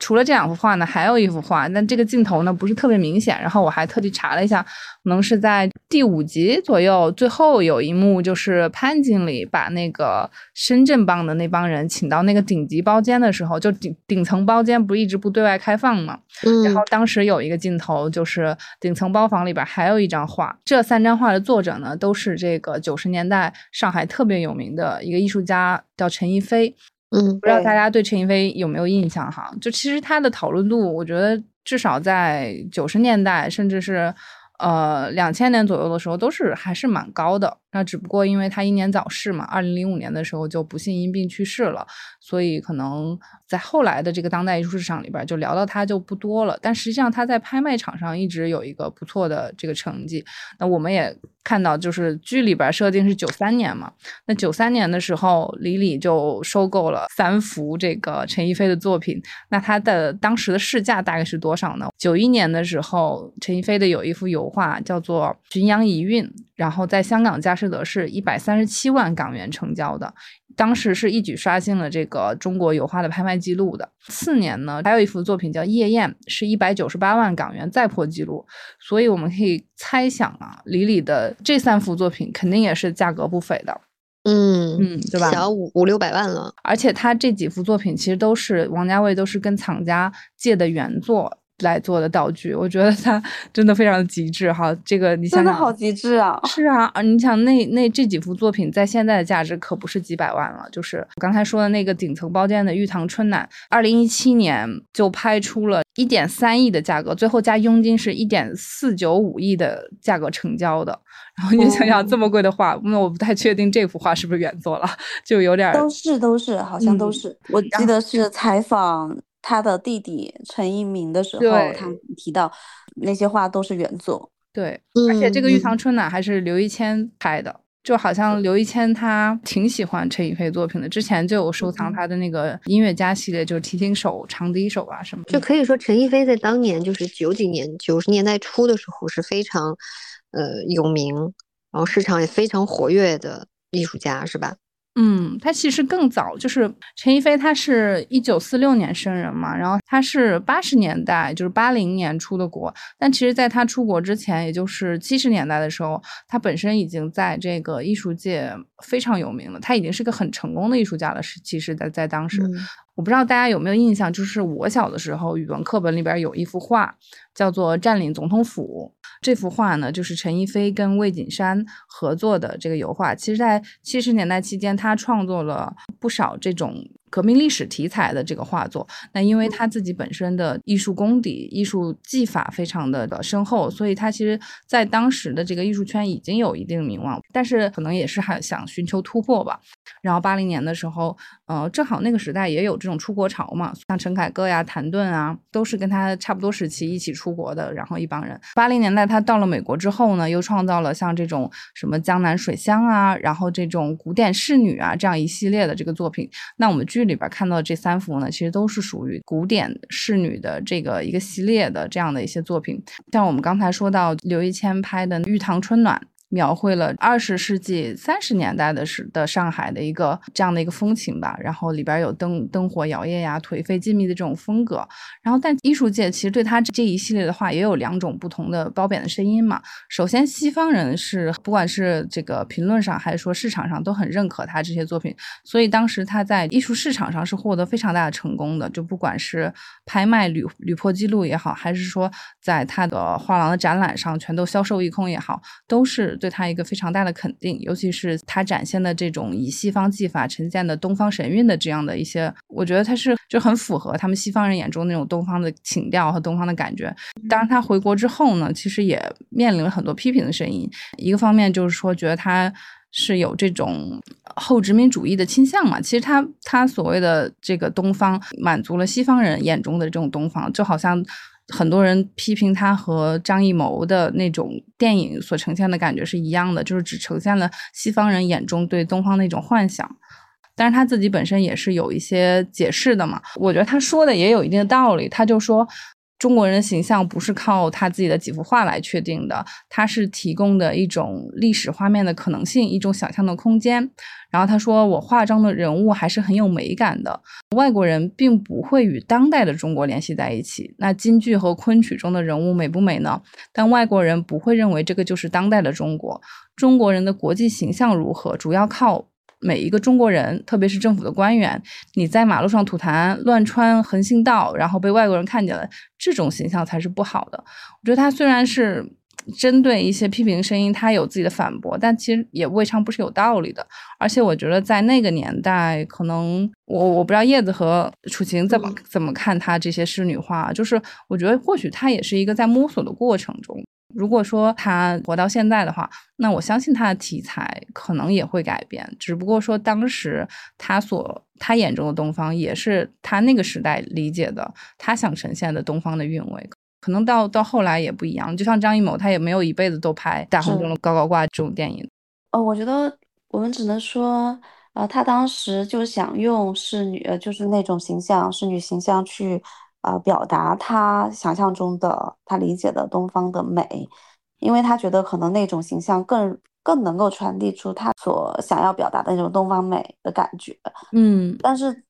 除了这两幅画呢，还有一幅画，但这个镜头呢不是特别明显。然后我还特地查了一下，可能是在第五集左右，最后有一幕就是潘经理把那个深圳帮的那帮人请到那个顶级包间的时候，就顶顶层包间不是一直不对外开放嘛？嗯。然后当时有一个镜头，就是顶层包房里边还有一张画。这三张画的作者呢，都是这个九十年代上海特别有名的一个艺术家，叫陈逸飞。嗯，不知道大家对陈逸飞有没有印象哈？就其实他的讨论度，我觉得至少在九十年代，甚至是呃两千年左右的时候，都是还是蛮高的。那只不过因为他英年早逝嘛，二零零五年的时候就不幸因病去世了，所以可能在后来的这个当代艺术市场里边，就聊到他就不多了。但实际上他在拍卖场上一直有一个不错的这个成绩。那我们也看到，就是剧里边设定是九三年嘛，那九三年的时候，李李就收购了三幅这个陈逸飞的作品。那他的当时的市价大概是多少呢？九一年的时候，陈逸飞的有一幅油画叫做《浔阳遗韵》。然后在香港佳士得是一百三十七万港元成交的，当时是一举刷新了这个中国油画的拍卖记录的。次年呢，还有一幅作品叫《夜宴》，是一百九十八万港元再破纪录。所以我们可以猜想啊，李李的这三幅作品肯定也是价格不菲的。嗯嗯，对吧？小五五六百万了。而且他这几幅作品其实都是王家卫都是跟藏家借的原作。来做的道具，我觉得它 真的非常极致哈。这个你想想，真的好极致啊！是啊，你想那那这几幅作品在现在的价值可不是几百万了。就是我刚才说的那个顶层包间的玉堂春楠，二零一七年就拍出了一点三亿的价格，最后加佣金是一点四九五亿的价格成交的。然后你想想这么贵的画，那我不太确定这幅画是不是原作了，就有点都是都是好像都是，我记得是采访。他的弟弟陈一鸣的时候，他提到那些画都是原作。对，而且这个玉堂春呢还是刘一谦拍的。就好像刘一谦他挺喜欢陈逸飞作品的，之前就有收藏他的那个音乐家系列，就是提琴手、长笛手啊什么。就可以说陈逸飞在当年就是九几年、九十年代初的时候是非常，呃有名，然后市场也非常活跃的艺术家，是吧？嗯，他其实更早，就是陈逸飞，他是一九四六年生人嘛，然后他是八十年代，就是八零年出的国，但其实在他出国之前，也就是七十年代的时候，他本身已经在这个艺术界非常有名了，他已经是个很成功的艺术家了。是，其实，在在当时，我不知道大家有没有印象，就是我小的时候，语文课本里边有一幅画，叫做《占领总统府》。这幅画呢，就是陈逸飞跟魏景山合作的这个油画。其实，在七十年代期间，他创作了不少这种。革命历史题材的这个画作，那因为他自己本身的艺术功底、艺术技法非常的的深厚，所以他其实在当时的这个艺术圈已经有一定名望，但是可能也是还想寻求突破吧。然后八零年的时候，呃，正好那个时代也有这种出国潮嘛，像陈凯歌呀、谭盾啊，都是跟他差不多时期一起出国的。然后一帮人，八零年代他到了美国之后呢，又创造了像这种什么江南水乡啊，然后这种古典仕女啊这样一系列的这个作品。那我们剧里边看到这三幅呢，其实都是属于古典仕女的这个一个系列的这样的一些作品。像我们刚才说到刘一谦拍的《玉堂春暖》。描绘了二十世纪三十年代的时的上海的一个这样的一个风情吧，然后里边有灯灯火摇曳呀、颓废静谧的这种风格。然后，但艺术界其实对他这一系列的话也有两种不同的褒贬的声音嘛。首先，西方人是不管是这个评论上还是说市场上都很认可他这些作品，所以当时他在艺术市场上是获得非常大的成功的。就不管是拍卖屡屡破纪录也好，还是说在他的画廊的展览上全都销售一空也好，都是。对他一个非常大的肯定，尤其是他展现的这种以西方技法呈现的东方神韵的这样的一些，我觉得他是就很符合他们西方人眼中那种东方的情调和东方的感觉。当然，他回国之后呢，其实也面临了很多批评的声音。一个方面就是说，觉得他是有这种后殖民主义的倾向嘛。其实他他所谓的这个东方，满足了西方人眼中的这种东方，就好像。很多人批评他和张艺谋的那种电影所呈现的感觉是一样的，就是只呈现了西方人眼中对东方那种幻想。但是他自己本身也是有一些解释的嘛，我觉得他说的也有一定的道理。他就说。中国人的形象不是靠他自己的几幅画来确定的，他是提供的一种历史画面的可能性，一种想象的空间。然后他说，我画中的人物还是很有美感的，外国人并不会与当代的中国联系在一起。那京剧和昆曲中的人物美不美呢？但外国人不会认为这个就是当代的中国。中国人的国际形象如何，主要靠。每一个中国人，特别是政府的官员，你在马路上吐痰、乱穿横行道，然后被外国人看见了，这种形象才是不好的。我觉得他虽然是针对一些批评声音，他有自己的反驳，但其实也未尝不是有道理的。而且我觉得在那个年代，可能我我不知道叶子和楚晴怎么怎么看他这些仕女画，就是我觉得或许他也是一个在摸索的过程中。如果说他活到现在的话，那我相信他的题材可能也会改变。只不过说当时他所他眼中的东方，也是他那个时代理解的，他想呈现的东方的韵味，可能到到后来也不一样。就像张艺谋，他也没有一辈子都拍大红灯笼高高挂这种电影。哦，我觉得我们只能说，呃，他当时就想用侍女，就是那种形象，侍女形象去。啊，表达他想象中的、他理解的东方的美，因为他觉得可能那种形象更更能够传递出他所想要表达的那种东方美的感觉。嗯，但是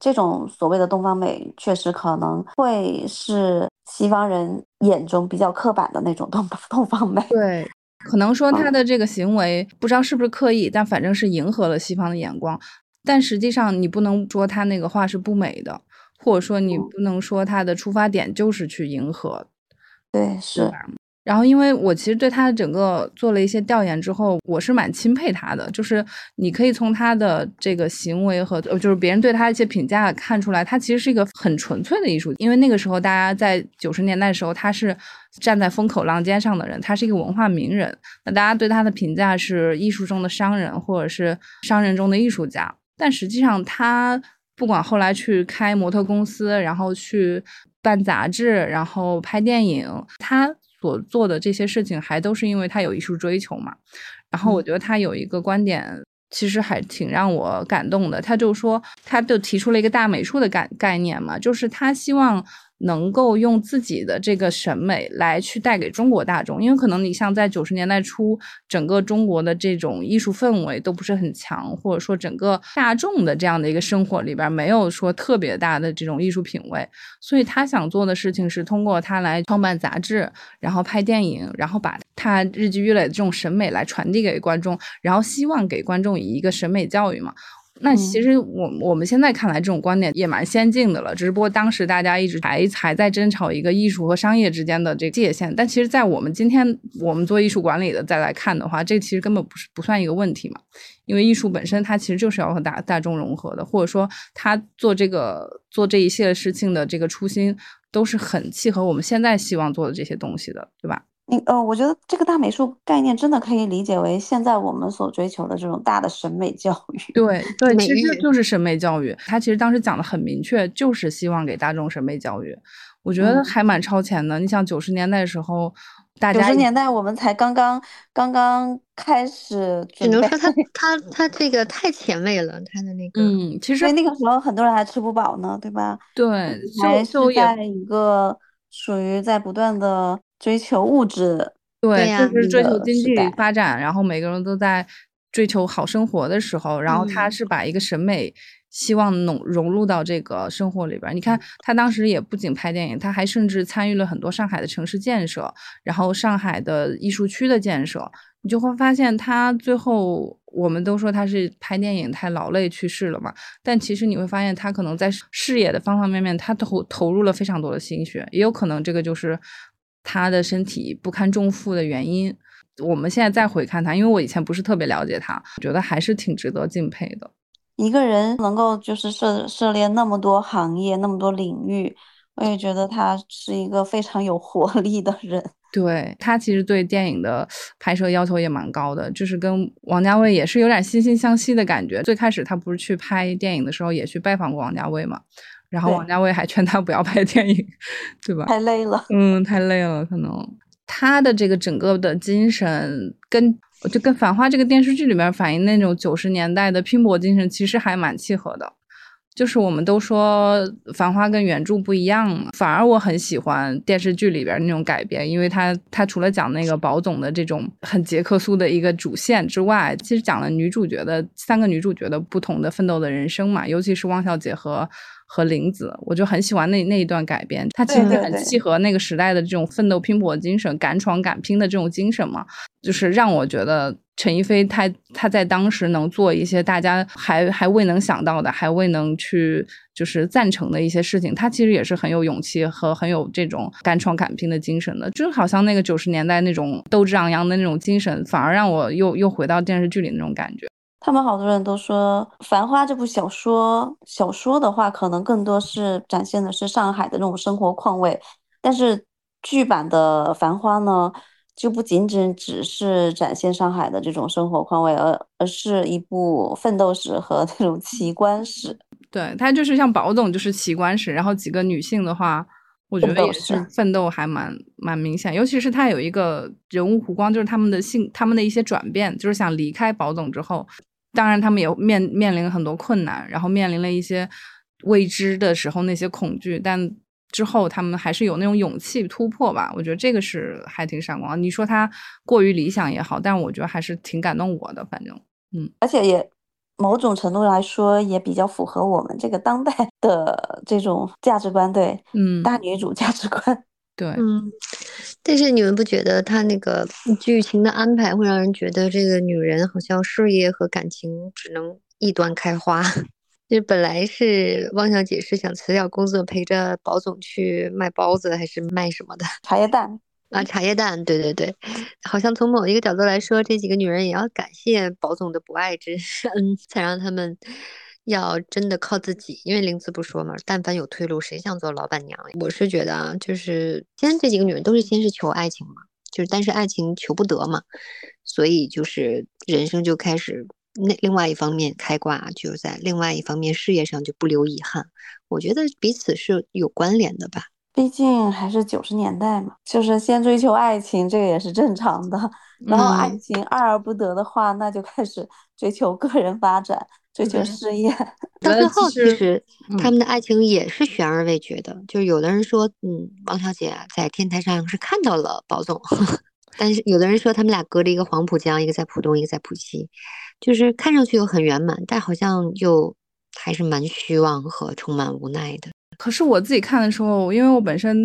这种所谓的东方美，确实可能会是西方人眼中比较刻板的那种东 东方美。对，可能说他的这个行为不知道是不是刻意，但反正是迎合了西方的眼光。但实际上，你不能说他那个画是不美的。或者说，你不能说他的出发点就是去迎合，对，是。然后，因为我其实对他的整个做了一些调研之后，我是蛮钦佩他的。就是你可以从他的这个行为和，就是别人对他一些评价看出来，他其实是一个很纯粹的艺术。因为那个时候，大家在九十年代的时候，他是站在风口浪尖上的人，他是一个文化名人。那大家对他的评价是艺术中的商人，或者是商人中的艺术家。但实际上，他。不管后来去开模特公司，然后去办杂志，然后拍电影，他所做的这些事情，还都是因为他有艺术追求嘛。然后我觉得他有一个观点，其实还挺让我感动的。他就说，他就提出了一个大美术的概概念嘛，就是他希望。能够用自己的这个审美来去带给中国大众，因为可能你像在九十年代初，整个中国的这种艺术氛围都不是很强，或者说整个大众的这样的一个生活里边没有说特别大的这种艺术品味，所以他想做的事情是通过他来创办杂志，然后拍电影，然后把他日积月累的这种审美来传递给观众，然后希望给观众以一个审美教育嘛。那其实我我们现在看来，这种观点也蛮先进的了。只不过当时大家一直还还在争吵一个艺术和商业之间的这个界限。但其实，在我们今天我们做艺术管理的再来看的话，这其实根本不是不算一个问题嘛。因为艺术本身它其实就是要和大大众融合的，或者说他做这个做这一系列事情的这个初心都是很契合我们现在希望做的这些东西的，对吧？你呃，我觉得这个大美术概念真的可以理解为现在我们所追求的这种大的审美教育。对对，其实就是审美教育。他其实当时讲的很明确，就是希望给大众审美教育。我觉得还蛮超前的。你想九十年代的时候，大家九十年代我们才刚刚刚刚开始，只能说他他他这个太前卫了，他的那个嗯，其实那个时候很多人还吃不饱呢，对吧？对，还是在一个属于在不断的。追求物质，对，就是追求经济发展，然后每个人都在追求好生活的时候，然后他是把一个审美希望融融入到这个生活里边。你看，他当时也不仅拍电影，他还甚至参与了很多上海的城市建设，然后上海的艺术区的建设。你就会发现，他最后我们都说他是拍电影太劳累去世了嘛，但其实你会发现，他可能在事业的方方面面，他投投入了非常多的心血，也有可能这个就是。他的身体不堪重负的原因，我们现在再回看他，因为我以前不是特别了解他，觉得还是挺值得敬佩的。一个人能够就是涉涉猎那么多行业、那么多领域，我也觉得他是一个非常有活力的人。对他其实对电影的拍摄要求也蛮高的，就是跟王家卫也是有点惺惺相惜的感觉。最开始他不是去拍电影的时候也去拜访过王家卫嘛？然后王家卫还劝他不要拍电影，对吧？太累了，嗯，太累了。可能他的这个整个的精神，跟就跟《繁花》这个电视剧里面反映那种九十年代的拼搏精神，其实还蛮契合的。就是我们都说《繁花》跟原著不一样嘛，反而我很喜欢电视剧里边那种改编，因为它它除了讲那个宝总的这种很杰克苏的一个主线之外，其实讲了女主角的三个女主角的不同的奋斗的人生嘛，尤其是汪小姐和。和林子，我就很喜欢那那一段改编，它其实很契合那个时代的这种奋斗拼搏精神、敢闯敢拼的这种精神嘛。就是让我觉得陈一飞他他在当时能做一些大家还还未能想到的、还未能去就是赞成的一些事情，他其实也是很有勇气和很有这种敢闯敢拼的精神的。就好像那个九十年代那种斗志昂扬的那种精神，反而让我又又回到电视剧里那种感觉。他们好多人都说《繁花》这部小说，小说的话可能更多是展现的是上海的那种生活况味，但是剧版的《繁花》呢，就不仅仅只是展现上海的这种生活况味，而而是一部奋斗史和那种奇观史。对，它就是像宝总就是奇观史，然后几个女性的话，我觉得也是奋斗还蛮蛮明显，尤其是他有一个人物弧光，就是他们的性，他们的一些转变，就是想离开宝总之后。当然，他们也面面临很多困难，然后面临了一些未知的时候那些恐惧，但之后他们还是有那种勇气突破吧。我觉得这个是还挺闪光。你说他过于理想也好，但我觉得还是挺感动我的。反正，嗯，而且也某种程度来说也比较符合我们这个当代的这种价值观，对，嗯，大女主价值观。对，嗯，但是你们不觉得他那个剧情的安排会让人觉得这个女人好像事业和感情只能一端开花？就本来是汪小姐是想辞掉工作陪着宝总去卖包子还是卖什么的茶叶蛋啊？茶叶蛋，对对对，好像从某一个角度来说，这几个女人也要感谢宝总的不爱之恩，才让他们。要真的靠自己，因为林子不说嘛，但凡有退路，谁想做老板娘？我是觉得啊，就是先这几个女人都是先是求爱情嘛，就是但是爱情求不得嘛，所以就是人生就开始那另外一方面开挂，就在另外一方面事业上就不留遗憾。我觉得彼此是有关联的吧。毕竟还是九十年代嘛，就是先追求爱情，这个也是正常的。然后爱情爱而不得的话，那就开始追求个人发展，追求事业。到最后，其实他们的爱情也是悬而未决的。就是有的人说，嗯，王小姐在天台上是看到了宝总，但是有的人说他们俩隔着一个黄浦江，一个在浦东，一个在浦西，就是看上去又很圆满，但好像又还是蛮虚妄和充满无奈的。可是我自己看的时候，因为我本身，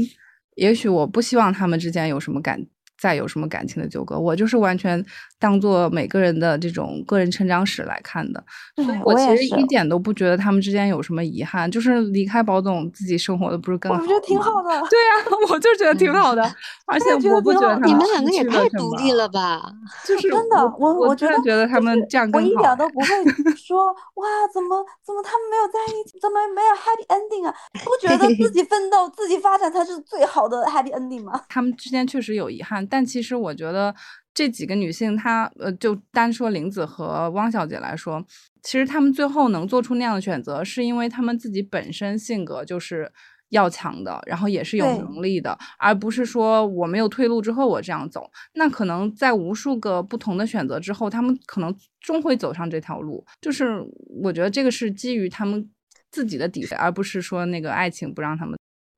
也许我不希望他们之间有什么感。再有什么感情的纠葛，我就是完全当做每个人的这种个人成长史来看的，所以我其实一点都不觉得他们之间有什么遗憾，就是离开宝总自己生活的不是更好？我觉得挺好的。对呀，我就觉得挺好的，而且我不觉得你们两个也太独立了吧？就是真的，我我真的觉得他们这样更好。我一点都不会 说哇，怎么怎么他们没有在一起，怎么没有 happy ending 啊？不觉得自 己奋斗、自己发展才是最好的 happy ending 吗？他们之间确实有遗憾。但其实我觉得这几个女性，她呃，就单说玲子和汪小姐来说，其实她们最后能做出那样的选择，是因为她们自己本身性格就是要强的，然后也是有能力的，而不是说我没有退路之后我这样走。那可能在无数个不同的选择之后，她们可能终会走上这条路。就是我觉得这个是基于她们自己的底费，而不是说那个爱情不让他们。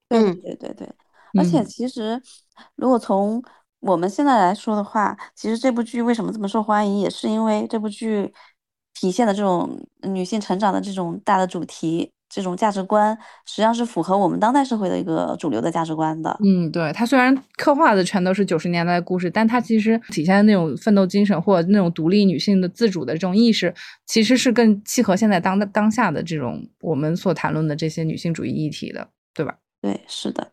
对对对对，而且其实如果从我们现在来说的话，其实这部剧为什么这么受欢迎，也是因为这部剧体现的这种女性成长的这种大的主题，这种价值观，实际上是符合我们当代社会的一个主流的价值观的。嗯，对，它虽然刻画的全都是九十年代的故事，但它其实体现的那种奋斗精神或者那种独立女性的自主的这种意识，其实是更契合现在当当下的这种我们所谈论的这些女性主义议题的，对吧？对，是的。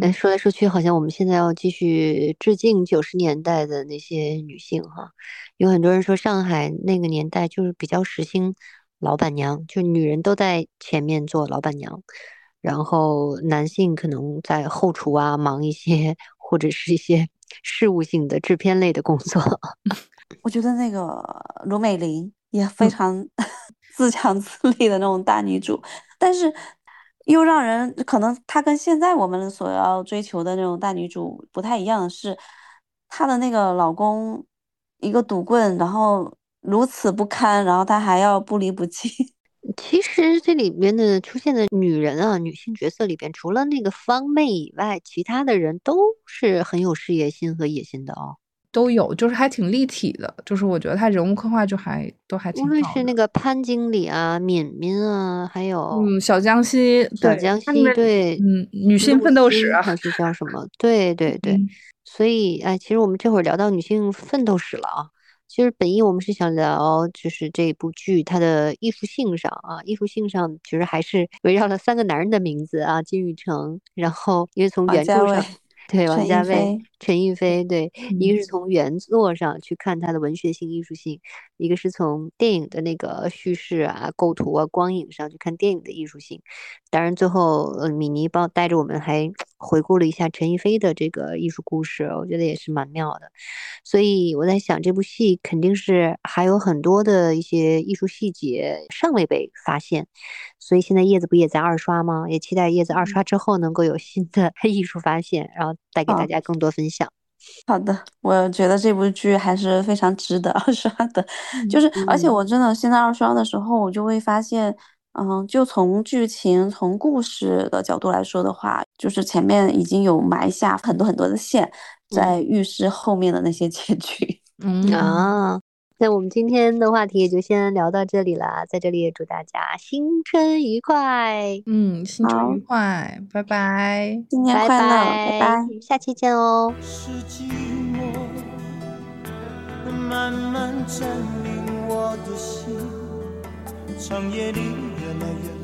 哎，说来说去，好像我们现在要继续致敬九十年代的那些女性哈。有很多人说，上海那个年代就是比较时兴老板娘，就女人都在前面做老板娘，然后男性可能在后厨啊忙一些，或者是一些事务性的制片类的工作。我觉得那个罗美玲也非常 自强自立的那种大女主，但是。又让人可能她跟现在我们所要追求的那种大女主不太一样是，她的那个老公一个赌棍，然后如此不堪，然后她还要不离不弃。其实这里面的出现的女人啊，女性角色里边，除了那个方妹以外，其他的人都是很有事业心和野心的哦。都有，就是还挺立体的，就是我觉得他人物刻画就还都还挺好。无论是那个潘经理啊、敏敏啊，还有嗯小江西，小江西对，嗯女性奋斗史还是叫什么？对对对，所以哎，其实我们这会儿聊到女性奋斗史了啊。其实本意我们是想聊，就是这部剧它的艺术性上啊，艺术性上其实还是 围绕了三个男人的名字啊，金宇成，然后因为从原著上。对，王家卫、陈逸飞，对，一个是从原作上去看他的文学性、艺术性，一个是从电影的那个叙事啊、构图啊、光影上去看电影的艺术性。当然，最后呃，米妮帮带着我们还 回顾了一下陈逸飞的这个艺术故事，我觉得也是蛮妙的。所以我在想，这部戏肯定是还有很多的一些艺术细节尚未被发现。所以现在叶子不也在二刷吗？也期待叶子二刷之后能够有新的 艺术发现，然后带给大家更多分享。好的，我觉得这部剧还是非常值得二刷的。就是，而且我真的现在二刷的时候，我就会发现，嗯，就从剧情、从故事的角度来说的话，就是前面已经有埋下很多很多的线，在预示后面的那些结局。嗯啊。那我们今天的话题也就先聊到这里了，在这里也祝大家新春愉快，嗯，新春愉快，拜拜，新年快乐，拜拜，下期见哦。是寂寞慢慢占领我的心，长夜里越来越